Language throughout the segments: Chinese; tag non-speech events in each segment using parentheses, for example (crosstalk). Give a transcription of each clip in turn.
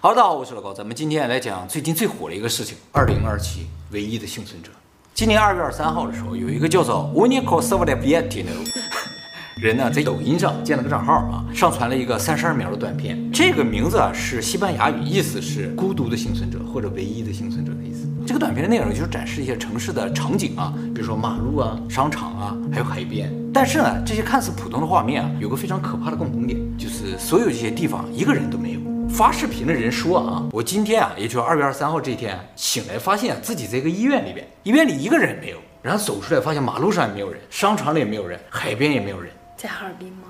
好，大家好，我是老高，咱们今天来讲最近最火的一个事情——二零二七唯一的幸存者。今年二月二十三号的时候，有一个叫做 Unico Savlavietino (laughs) 人呢，在抖音上建了个账号啊，上传了一个三十二秒的短片。这个名字啊是西班牙语，意思是孤独的幸存者或者唯一的幸存者的意思。这个短片的内容就是展示一些城市的场景啊，比如说马路啊、商场啊，还有海边。但是呢，这些看似普通的画面啊，有个非常可怕的共同点，就是所有这些地方一个人都没有。发视频的人说啊，我今天啊，也就是二月二十三号这一天醒来，发现自己在一个医院里边，医院里一个人也没有，然后走出来发现马路上也没有人，商场里也没有人，海边也没有人。在哈尔滨吗？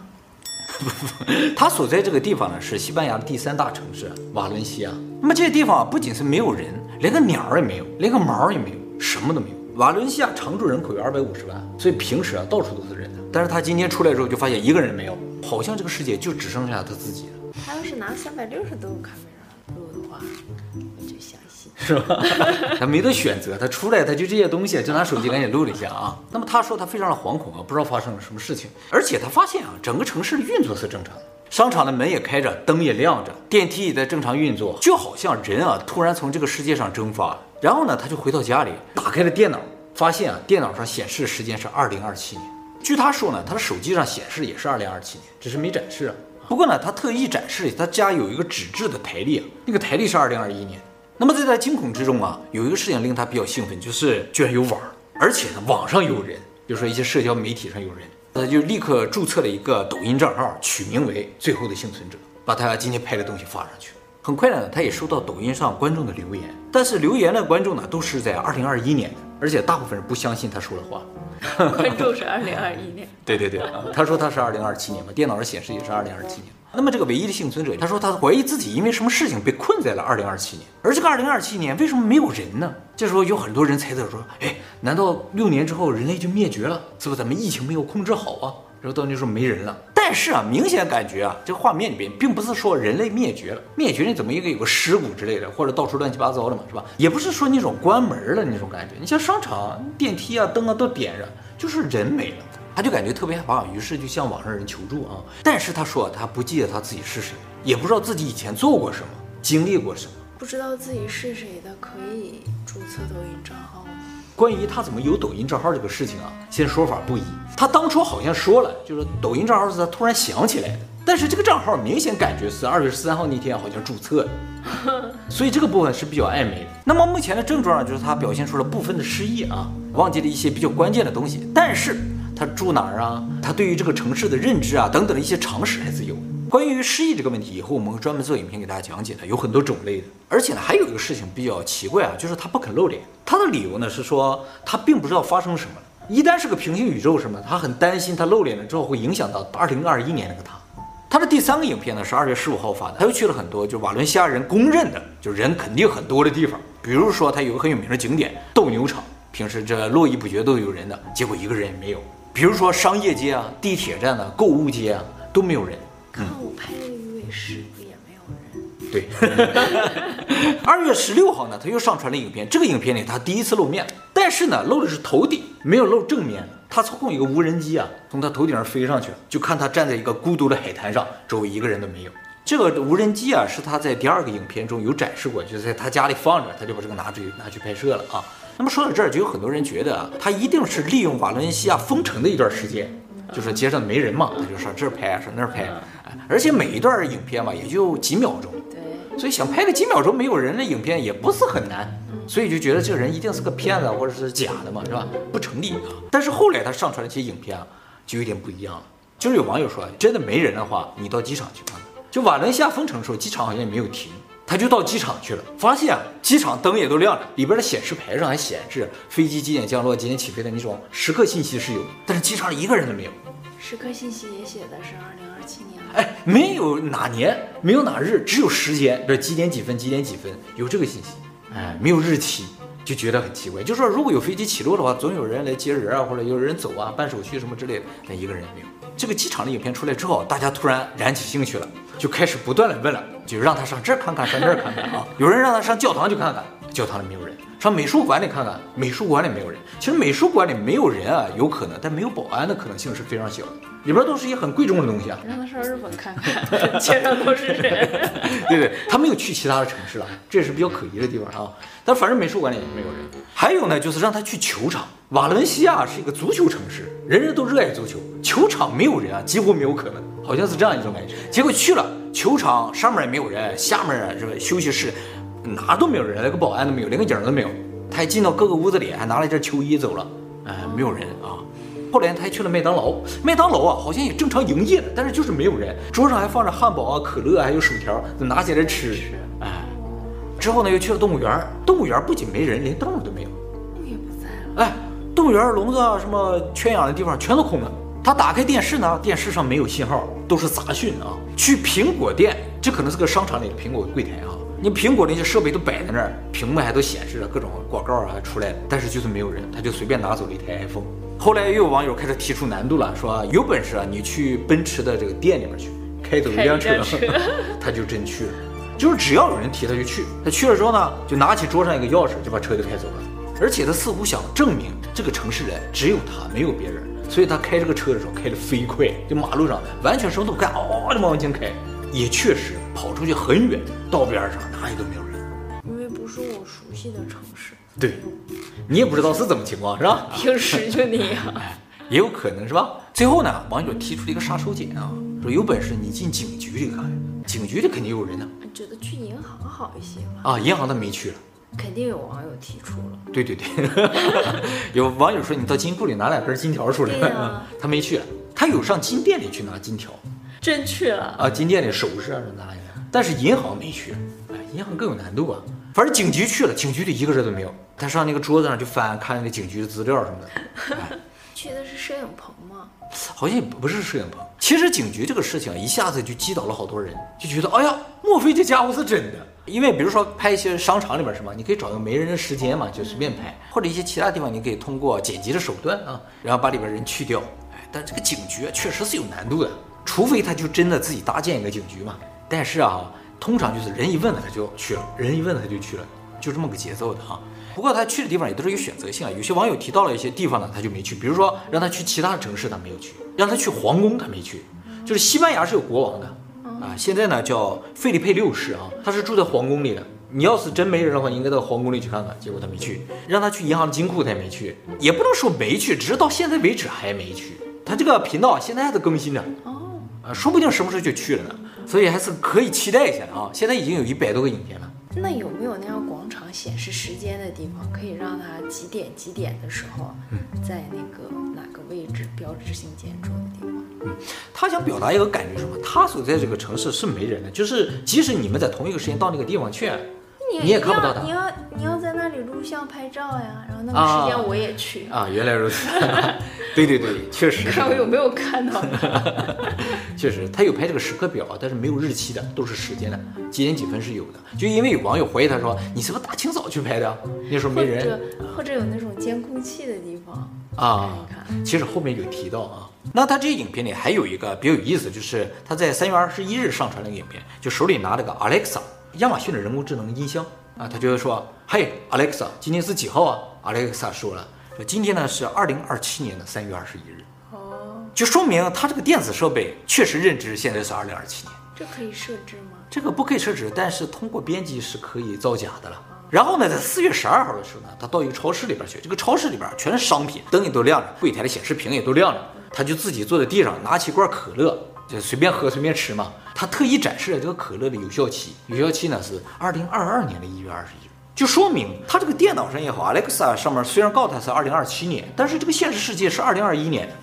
不不不，他所在这个地方呢是西班牙的第三大城市瓦伦西亚。那么这些地方啊，不仅是没有人，连个鸟也没有，连个毛也没有，什么都没有。瓦伦西亚常住人口有二百五十万，所以平时啊到处都是人的。但是他今天出来之后就发现一个人没有，好像这个世界就只剩下他自己了。他要是拿三百六十度卡梅拉录的话，我就相信，是吧？(laughs) 他没得选择，他出来他就这些东西，就拿手机赶紧录了一下啊。那么他说他非常的惶恐啊，不知道发生了什么事情，而且他发现啊，整个城市的运作是正常的，商场的门也开着，灯也亮着，电梯也在正常运作，就好像人啊突然从这个世界上蒸发了。然后呢，他就回到家里，打开了电脑，发现啊，电脑上显示的时间是二零二七年。据他说呢，他的手机上显示也是二零二七年，只是没展示啊。不过呢，他特意展示他家有一个纸质的台历啊，那个台历是二零二一年。那么在他惊恐之中啊，有一个事情令他比较兴奋，就是居然有网，而且呢网上有人，比如说一些社交媒体上有人，他就立刻注册了一个抖音账号，取名为“最后的幸存者”，把他今天拍的东西发上去。很快呢，他也收到抖音上观众的留言，但是留言的观众呢都是在二零二一年的，而且大部分人不相信他说的话。观众是二零二一年，(laughs) 对对对，他说他是二零二七年嘛，电脑上显示也是二零二七年。那么这个唯一的幸存者，他说他怀疑自己因为什么事情被困在了二零二七年，而这个二零二七年为什么没有人呢？这时候有很多人猜测说，哎，难道六年之后人类就灭绝了？是不是咱们疫情没有控制好啊？然后到那时候没人了。但是啊，明显感觉啊，这个画面里边并不是说人类灭绝了，灭绝你怎么应该有个尸骨之类的，或者到处乱七八糟的嘛，是吧？也不是说那种关门了那种感觉。你像商场电梯啊，灯啊都点着，就是人没了。他就感觉特别害怕，于是就向网上人求助啊。但是他说他不记得他自己是谁，也不知道自己以前做过什么，经历过什么。不知道自己是谁的可以注册抖音账号吗？关于他怎么有抖音账号这个事情啊，现在说法不一。他当初好像说了，就是抖音账号是他突然想起来的，但是这个账号明显感觉是二月十三号那天好像注册的，(laughs) 所以这个部分是比较暧昧的。那么目前的症状呢，就是他表现出了部分的失忆啊，忘记了一些比较关键的东西，但是。他住哪儿啊？他对于这个城市的认知啊，等等的一些常识还是有的。关于失忆这个问题，以后我们会专门做影片给大家讲解的，有很多种类的。而且呢，还有一个事情比较奇怪啊，就是他不肯露脸。他的理由呢是说，他并不知道发生了什么。一旦是个平行宇宙什么，他很担心他露脸了之后会影响到二零二一年那个他。他的第三个影片呢是二月十五号发的，他又去了很多就瓦伦西亚人公认的就人肯定很多的地方，比如说他有个很有名的景点斗牛场，平时这络绎不绝都有人的，结果一个人也没有。比如说商业街啊、地铁站啊、购物街啊都没有人。看我拍的鱼尾狮不也没有人？对。(laughs) 二月十六号呢，他又上传了影片。这个影片里他第一次露面，但是呢露的是头顶，没有露正面。他操控一个无人机啊，从他头顶上飞上去，就看他站在一个孤独的海滩上，周围一个人都没有。这个无人机啊是他在第二个影片中有展示过，就在他家里放着，他就把这个拿出去拿去拍摄了啊。那么说到这儿，就有很多人觉得啊，他一定是利用瓦伦西亚封城的一段时间，就是街上没人嘛，他就上这儿拍，上那儿拍，而且每一段影片吧也就几秒钟，对，所以想拍个几秒钟没有人的影片也不是很难，所以就觉得这个人一定是个骗子或者是假的嘛，是吧？不成立啊。但是后来他上传了一些影片啊，就有点不一样了。就是有网友说，真的没人的话，你到机场去看看。就瓦伦西亚封城的时候，机场好像也没有停。他就到机场去了，发现啊，机场灯也都亮着，里边的显示牌上还显示飞机几点降落、几点起飞的那种时刻信息是有，但是机场里一个人都没有。时刻信息也写的是二零二七年。哎，没有哪年，没有哪日，只有时间，这几点几分，几点几分，有这个信息。哎，没有日期，就觉得很奇怪。就说如果有飞机起落的话，总有人来接人啊，或者有人走啊，办手续什么之类的，但一个人也没有。这个机场的影片出来之后，大家突然燃起兴趣了。就开始不断的问了，就让他上这儿看看，上那儿看看啊。有人让他上教堂去看看，教堂里没有人。上美术馆里看看，美术馆里没有人。其实美术馆里没有人啊，有可能，但没有保安的可能性是非常小的。里边都是一些很贵重的东西啊。让他上日本看看，街上都是人。(laughs) 对对，他没有去其他的城市了，这也是比较可疑的地方啊。但反正美术馆里也没有人。还有呢，就是让他去球场。瓦伦西亚是一个足球城市，人人都热爱足球，球场没有人啊，几乎没有可能，好像是这样一种感觉。结果去了球场，上面也没有人，下面啊，是吧？休息室。哪都没有人，连个保安都没有，连个影都没有。他还进到各个屋子里，还拿了一件秋衣走了。哎，没有人啊。后来他还去了麦当劳，麦当劳啊，好像也正常营业的，但是就是没有人。桌上还放着汉堡啊、可乐，还有薯条，拿起来吃。哎，之后呢，又去了动物园。动物园不仅没人，连动物都没有。动物也不在了。哎，动物园笼子啊，什么圈养的地方全都空了。他打开电视呢，电视上没有信号，都是杂讯啊。去苹果店，这可能是个商场里的苹果柜台啊。你苹果那些设备都摆在那儿，屏幕还都显示着各种广告啊出来了，但是就是没有人，他就随便拿走了一台 iPhone。后来又有网友开始提出难度了，说有本事啊，你去奔驰的这个店里面去开走一辆车，车 (laughs) 他就真去了。就是只要有人提，他就去。他去了之后呢，就拿起桌上一个钥匙，就把车就开走了。而且他似乎想证明这个城市人只有他，没有别人，所以他开这个车的时候开得飞快，就马路上完全什么都不干，嗷就往前开。也确实跑出去很远，道边上哪里都没有人，因为不是我熟悉的城市。对，你也不知道是怎么情况，是吧？平时就那样，也有可能是吧？最后呢，网友提出了一个杀手锏啊，说有本事你进警局里看看，警局里肯定有人呢。觉得去银行好一些吧？啊，银行他没去了，肯定有网友提出了。对对对，(laughs) 有网友说你到金库里拿两根金条出来，啊、(laughs) 他没去了，他有上金店里去拿金条。真去了啊！金店里首饰啊，什么的，但是银行没去。哎，银行更有难度啊。反正警局去了，警局里一个人都没有。他上那个桌子上去翻，看那个警局的资料什么的。哎、去的是摄影棚吗？好像也不是摄影棚。其实警局这个事情一下子就击倒了好多人，就觉得哎呀，莫非这家伙是真的？因为比如说拍一些商场里边什么，你可以找个没人的时间嘛，就随便拍，或者一些其他地方，你可以通过剪辑的手段啊，然后把里边人去掉。哎，但这个警局确实是有难度的。除非他就真的自己搭建一个警局嘛，但是啊，通常就是人一问了他就去了，人一问他就去了，就这么个节奏的啊。不过他去的地方也都是有选择性啊，有些网友提到了一些地方呢，他就没去，比如说让他去其他的城市，他没有去；让他去皇宫，他没去。就是西班牙是有国王的啊，现在呢叫费利佩六世啊，他是住在皇宫里的。你要是真没人的话，你应该到皇宫里去看看。结果他没去，让他去银行金库，他也没去，也不能说没去，只是到现在为止还没去。他这个频道现在还在更新着。说不定什么时候就去了呢，所以还是可以期待一下的啊！现在已经有一百多个影片了。那有没有那样广场显示时间的地方，可以让他几点几点的时候，在那个哪个位置标志性建筑的地方？嗯，他想表达一个感觉什么？他所在这个城市是没人的，就是即使你们在同一个时间到那个地方去。你，也看不到他，你要你要录像拍照呀，然后那个时间我也去啊，啊。原来如此，(laughs) 对对对，确实。看我有没有看到？(laughs) 确实，他有拍这个时刻表，但是没有日期的，都是时间的，几点几分是有的。就因为有网友怀疑他说，你是不是大清早去拍的？那时候没人，或者，或者有那种监控器的地方啊。看看其实后面有提到啊。那他这些影片里还有一个比较有意思，就是他在三月二十一日上传了一个影片，就手里拿了个 Alexa。亚马逊的人工智能音箱啊，他就会说：“嘿，Alexa，今天是几号啊？”Alexa 说了：“说今天呢是二零二七年的三月二十一日。”哦，就说明他这个电子设备确实认知现在是二零二七年。这可以设置吗？这个不可以设置，但是通过编辑是可以造假的了。哦、然后呢，在四月十二号的时候呢，他到一个超市里边去，这个超市里边全是商品，灯也都亮着，柜台的显示屏也都亮着，他就自己坐在地上，拿起一罐可乐。就随便喝随便吃嘛，他特意展示了这个可乐的有效期，有效期呢是二零二二年的一月二十一日，就说明他这个电脑上也好，Alexa 上面虽然告诉他是二零二七年，但是这个现实世界是二零二一年的，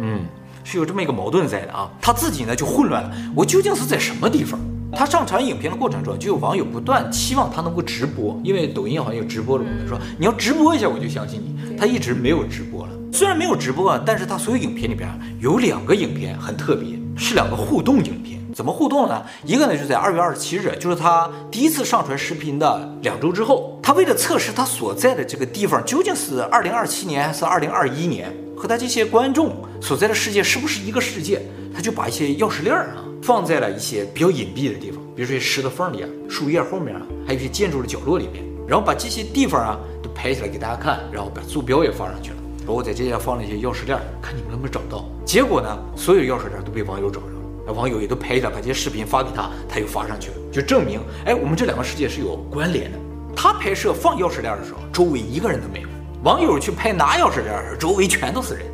嗯，是有这么一个矛盾在的啊。他自己呢就混乱了，我究竟是在什么地方？他上传影片的过程中，就有网友不断期望他能够直播，因为抖音好像有直播的功能，说你要直播一下我就相信你。他一直没有直播了，虽然没有直播啊，但是他所有影片里边有两个影片很特别。是两个互动影片，怎么互动呢？一个呢，就在二月二十七日，就是他第一次上传视频的两周之后，他为了测试他所在的这个地方究竟是二零二七年还是二零二一年，和他这些观众所在的世界是不是一个世界，他就把一些钥匙链啊放在了一些比较隐蔽的地方，比如说石头缝里啊、树叶后面啊，还有一些建筑的角落里面。然后把这些地方啊都拍下来给大家看，然后把坐标也放上去了。然后在这些放了一些钥匙链，看你们能不能找到。结果呢，所有钥匙链都被网友找着，网友也都拍下来，把这些视频发给他，他又发上去了，就证明，哎，我们这两个世界是有关联的。他拍摄放钥匙链的时候，周围一个人都没有；网友去拍拿钥匙链的时候，周围全都是人。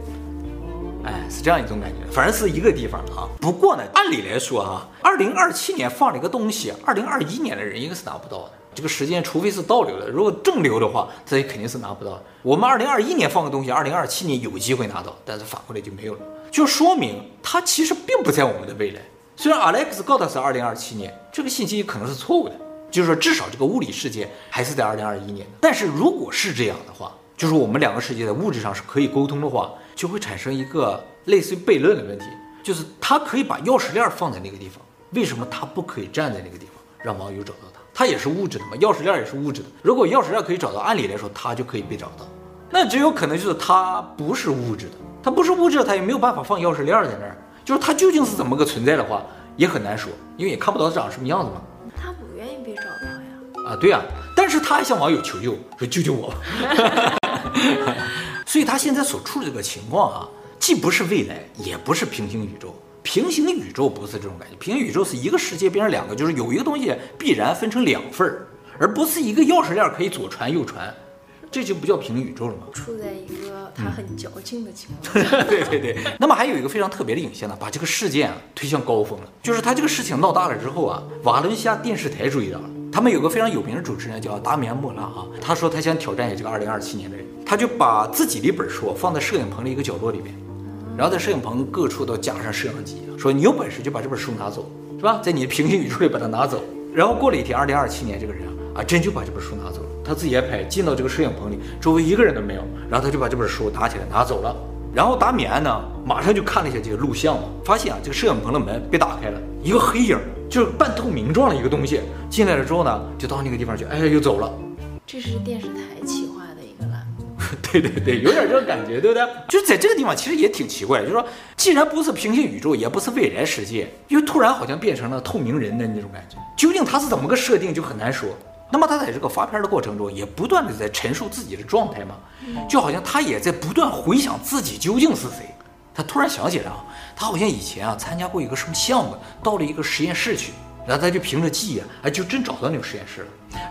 哎，是这样一种感觉，反正是一个地方啊。不过呢，按理来说啊，二零二七年放了一个东西，二零二一年的人应该是拿不到的。这个时间，除非是倒流的，如果正流的话，这也肯定是拿不到。我们二零二一年放个东西，二零二七年有机会拿到，但是反过来就没有了，就说明它其实并不在我们的未来。虽然 Alex 告诉是二零二七年，这个信息可能是错误的，就是说至少这个物理世界还是在二零二一年。但是如果是这样的话，就是我们两个世界在物质上是可以沟通的话，就会产生一个类似于悖论的问题，就是他可以把钥匙链放在那个地方，为什么他不可以站在那个地方，让网友找到他？他也是物质的嘛，钥匙链也是物质的。如果钥匙链可以找到，按理来说他就可以被找到。那只有可能就是他不是物质的，它不是物质的，它也没有办法放钥匙链在那儿。就是它究竟是怎么个存在的话，也很难说，因为也看不到它长什么样子嘛。他不愿意被找到呀。啊，对呀、啊，但是他还向网友求救，说救救我。(laughs) 所以他现在所处的这个情况啊，既不是未来，也不是平行宇宙。平行宇宙不是这种感觉，平行宇宙是一个世界变成两个，就是有一个东西必然分成两份儿，而不是一个钥匙链可以左传右传，这就不叫平行宇宙了吗？处在一个他很矫情的情况。(laughs) 嗯、对对对。那么还有一个非常特别的影像呢，把这个事件啊推向高峰了，就是他这个事情闹大了之后啊，瓦伦西亚电视台注意到了，他们有个非常有名的主持人叫达米安·莫拉啊，他说他想挑战一下这个二零二七年的人，他就把自己的一本书放在摄影棚的一个角落里面。然后在摄影棚各处都架上摄像机，说你有本事就把这本书拿走，是吧？在你的平行宇宙里把它拿走。然后过了一天，二零二七年这个人啊，啊真就把这本书拿走了。他自己也拍，进到这个摄影棚里，周围一个人都没有。然后他就把这本书拿起来拿走了。然后达米安呢，马上就看了一下这个录像嘛，发现啊，这个摄影棚的门被打开了，一个黑影，就是半透明状的一个东西进来了之后呢，就到那个地方去，哎，又走了。这是电视台企划的一个栏目。(laughs) 对对对，有点这个感觉，对不对？就是在这个地方，其实也挺奇怪，就是说，既然不是平行宇宙，也不是未来世界，又突然好像变成了透明人的那种感觉，究竟他是怎么个设定，就很难说。那么他在这个发片的过程中，也不断的在陈述自己的状态嘛，就好像他也在不断回想自己究竟是谁。他突然想起来啊，他好像以前啊参加过一个什么项目，到了一个实验室去。然后他就凭着记忆，哎，就真找到那个实验室了。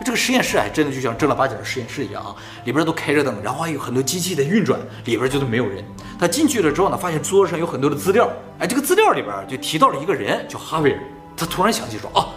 这个实验室还真的就像正儿八经的实验室一样啊，里边都开着灯，然后还有很多机器在运转，里边就是没有人。他进去了之后呢，发现桌子上有很多的资料，哎，这个资料里边就提到了一个人叫哈维尔。他突然想起说，啊，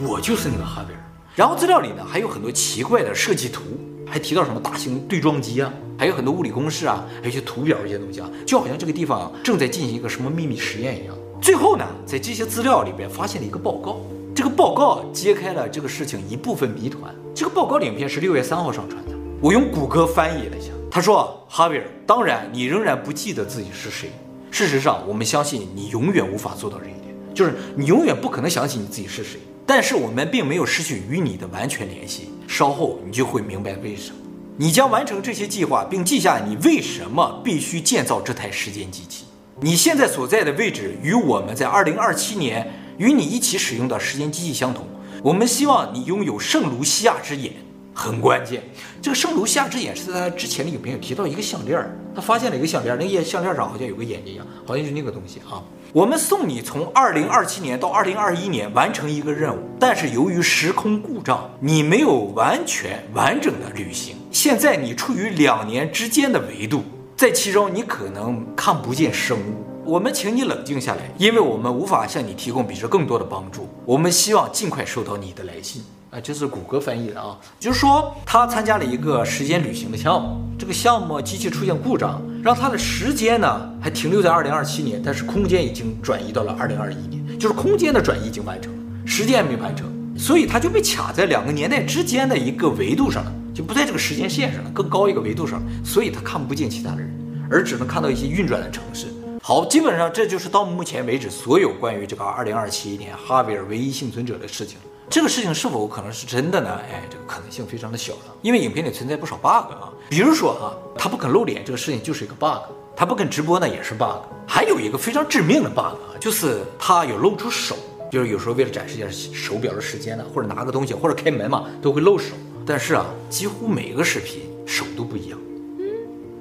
我就是那个哈维尔。然后资料里呢还有很多奇怪的设计图，还提到什么大型对撞机啊，还有很多物理公式啊，还有一些图表一些东西啊，就好像这个地方正在进行一个什么秘密实验一样。最后呢，在这些资料里边发现了一个报告。这个报告揭开了这个事情一部分谜团。这个报告影片是六月三号上传的，我用谷歌翻译了一下。他说：“哈维尔，当然你仍然不记得自己是谁。事实上，我们相信你永远无法做到这一点，就是你永远不可能想起你自己是谁。但是我们并没有失去与你的完全联系。稍后你就会明白为什么。你将完成这些计划，并记下你为什么必须建造这台时间机器。你现在所在的位置与我们在二零二七年。”与你一起使用的时间机器相同，我们希望你拥有圣卢西亚之眼，很关键。这个圣卢西亚之眼是在他之前的影片有提到一个项链，他发现了一个项链，那个项链上好像有个眼睛一样，好像就是那个东西啊。我们送你从二零二七年到二零二一年完成一个任务，但是由于时空故障，你没有完全完整的旅行。现在你处于两年之间的维度，在其中你可能看不见生物。我们请你冷静下来，因为我们无法向你提供比这更多的帮助。我们希望尽快收到你的来信啊，这是谷歌翻译的啊，就是说他参加了一个时间旅行的项目，这个项目机器出现故障，让他的时间呢还停留在二零二七年，但是空间已经转移到了二零二一年，就是空间的转移已经完成了，时间还没完成，所以他就被卡在两个年代之间的一个维度上了，就不在这个时间线上了，更高一个维度上，所以他看不见其他的人，而只能看到一些运转的城市。好，基本上这就是到目前为止所有关于这个二零二七年哈维尔唯一幸存者的事情。这个事情是否可能是真的呢？哎，这个可能性非常的小了，因为影片里存在不少 bug 啊。比如说哈，他不肯露脸，这个事情就是一个 bug；他不肯直播呢，也是 bug。还有一个非常致命的 bug 啊，就是他有露出手，就是有时候为了展示一下手表的时间呢，或者拿个东西，或者开门嘛，都会露手。但是啊，几乎每个视频手都不一样。嗯，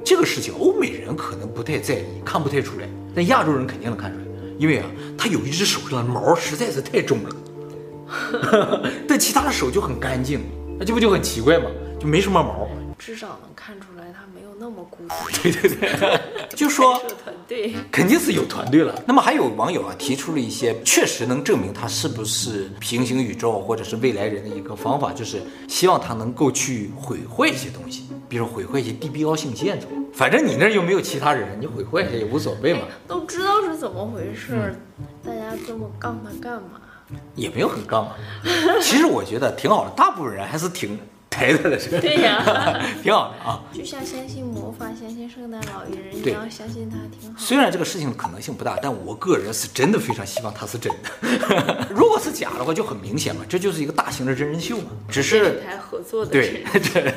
这个事情欧美人可能不太在意，看不太出来，但亚洲人肯定能看出来，因为啊，他有一只手上的毛实在是太重了，(laughs) 但其他的手就很干净，那这不就很奇怪吗？就没什么毛。至少能看出来他没有那么孤独。对 (laughs) 对对，(laughs) 就说团队肯定是有团队了。那么还有网友啊提出了一些确实能证明他是不是平行宇宙或者是未来人的一个方法，就是希望他能够去毁坏一些东西，比如毁坏一些地标性建筑。反正你那儿又没有其他人，你毁坏一下也无所谓嘛。都知道是怎么回事，嗯、大家这么杠他干嘛？也没有很杠啊。其实我觉得挺好的，大部分人还是挺。抬的了是吧？对呀，(laughs) 挺好的啊。就像相信魔法、相信圣诞老人一样，相信他挺好。虽然这个事情可能性不大，但我个人是真的非常希望他是真的。(laughs) 如果是假的话，就很明显嘛，这就是一个大型的真人秀嘛。只是台合作的对，(laughs) 对，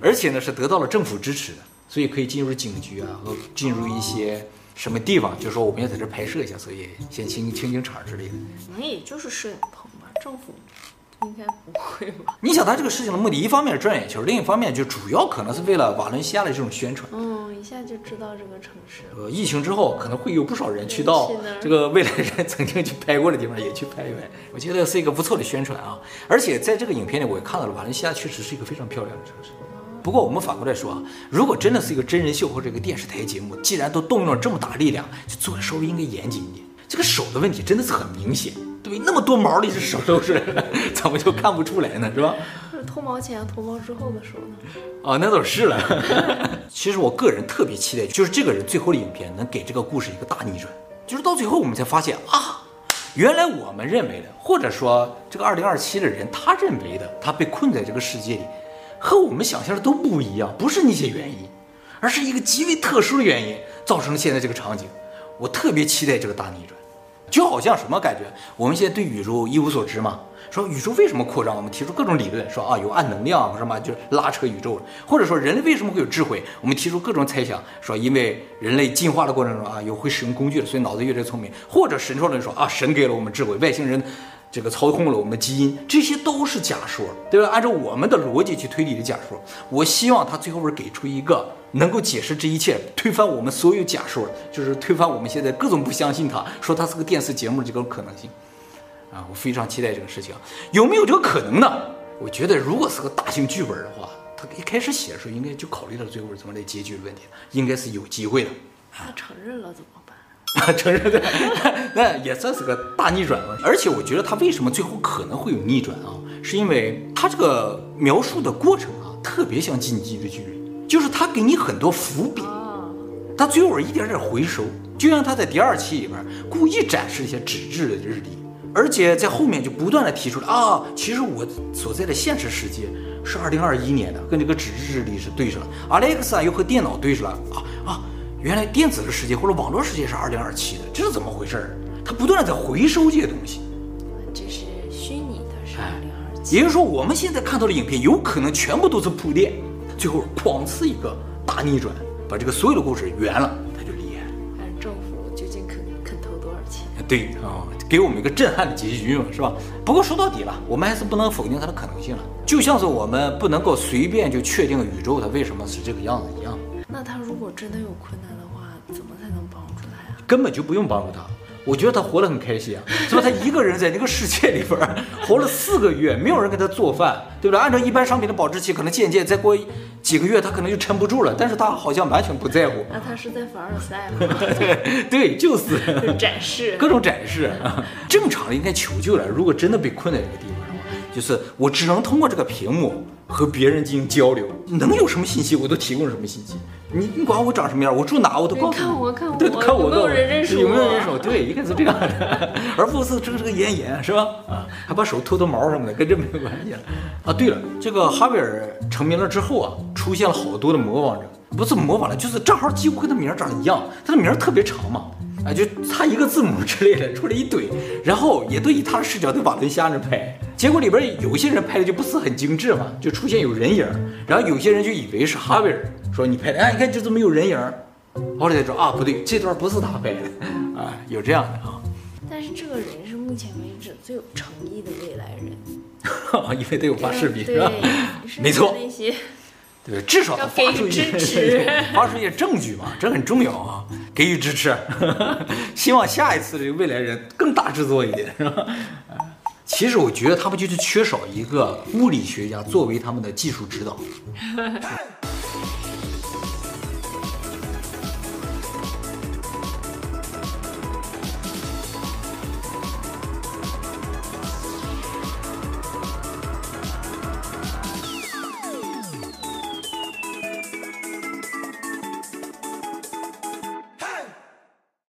而且呢是得到了政府支持的，所以可以进入警局啊，和进入一些什么地方，就是说我们要在这拍摄一下，所以先清清清场之类的。可能也就是摄影棚吧，政府。应该不会吧？你想他这个事情的目的，一方面是赚眼球，另一方面就主要可能是为了瓦伦西亚的这种宣传。嗯，一下就知道这个城市。呃，疫情之后可能会有不少人去到这个未来人曾经去拍过的地方也去拍一拍，我觉得是一个不错的宣传啊。而且在这个影片里，我也看到了瓦伦西亚确实是一个非常漂亮的城市。不过我们反过来说啊，如果真的是一个真人秀或者一个电视台节目，既然都动用了这么大力量，就做的稍微应该严谨一点。这个手的问题真的是很明显。对，那么多毛的，这手都是，怎么就看不出来呢？是吧？脱毛前、脱毛之后的手呢？哦，那倒是了。(laughs) 其实我个人特别期待，就是这个人最后的影片能给这个故事一个大逆转，就是到最后我们才发现啊，原来我们认为的，或者说这个二零二七的人他认为的，他被困在这个世界里，和我们想象的都不一样，不是那些原因，而是一个极为特殊的原因造成了现在这个场景。我特别期待这个大逆转。就好像什么感觉？我们现在对宇宙一无所知嘛。说宇宙为什么扩张？我们提出各种理论，说啊有暗能量什么就是拉扯宇宙。或者说人类为什么会有智慧？我们提出各种猜想，说因为人类进化的过程中啊有会使用工具的，所以脑子越来越聪明。或者神说论说啊神给了我们智慧，外星人。这个操控了我们的基因，这些都是假说，对吧？按照我们的逻辑去推理的假说。我希望他最后边给出一个能够解释这一切、推翻我们所有假说，就是推翻我们现在各种不相信他，说他是个电视节目这种可能性。啊，我非常期待这个事情，有没有这个可能呢？我觉得如果是个大型剧本的话，他一开始写的时候应该就考虑到最后怎么来结局的问题，应该是有机会的。他承认了怎么？啊，(laughs) 承认对，(laughs) 那也算是个大逆转了。而且我觉得他为什么最后可能会有逆转啊？是因为他这个描述的过程啊，特别像进击的巨人，就是他给你很多伏笔，他最后一点点回收，就像他在第二期里边故意展示一些纸质的日历，而且在后面就不断的提出来啊，其实我所在的现实世界是二零二一年的，跟这个纸质日历是对上了。阿莱克萨又和电脑对上了啊啊！原来电子的世界或者网络世界是二零二七的，这是怎么回事？它不断的在回收这些东西，这是虚拟的，是二零二七。也就是说，我们现在看到的影片有可能全部都是铺垫，最后哐呲一个大逆转，把这个所有的故事圆了，它就厉害。看政府究竟肯肯投多少钱？对啊，给我们一个震撼的结局嘛，是吧？不过说到底了，我们还是不能否定它的可能性了，就像是我们不能够随便就确定宇宙它为什么是这个样子一样。那他如果真的有困难的话，怎么才能帮助他呀？根本就不用帮助他，我觉得他活得很开心啊，是吧？他一个人在那个世界里边活了四个月，没有人给他做饭，对不对？按照一般商品的保质期，可能渐渐再过几个月，他可能就撑不住了。但是他好像完全不在乎。那他是在凡尔赛吗？对 (laughs) 对，就是 (laughs) 展示各种展示。正常的应该求救了。如果真的被困在这个地方的话，就是我只能通过这个屏幕。和别人进行交流，能有什么信息我都提供什么信息。你你管我长什么样，我住哪我都告诉你。看我看我，对，看我有没有人认识我？有没有人认识我？对，应该是这样的，而不是遮遮掩掩，是吧？啊，还把手脱脱毛什么的，跟这没有关系了。啊，对了，这个哈维尔成名了之后啊，出现了好多的模仿者，不是模仿了，就是账号几乎跟他名长得一样，他的名特别长嘛。啊，就差一个字母之类的，出来一堆，然后也都以他的视角在瓦伦西亚那拍，结果里边有些人拍的就不是很精致嘛，就出现有人影，然后有些人就以为是哈维尔，说你拍的，哎，你看这怎么有人影？后来才说啊，不对，这段不是他拍的，啊，有这样的啊。但是这个人是目前为止最有诚意的未来人，(laughs) 因为得有发视频，对是吧？没错那些对，至少他发出一些要给支持 (laughs) 发出一些证据嘛，这很重要啊，给予支持。(laughs) 希望下一次这个未来人更大制作一点，是吧？其实我觉得他们就是缺少一个物理学家作为他们的技术指导。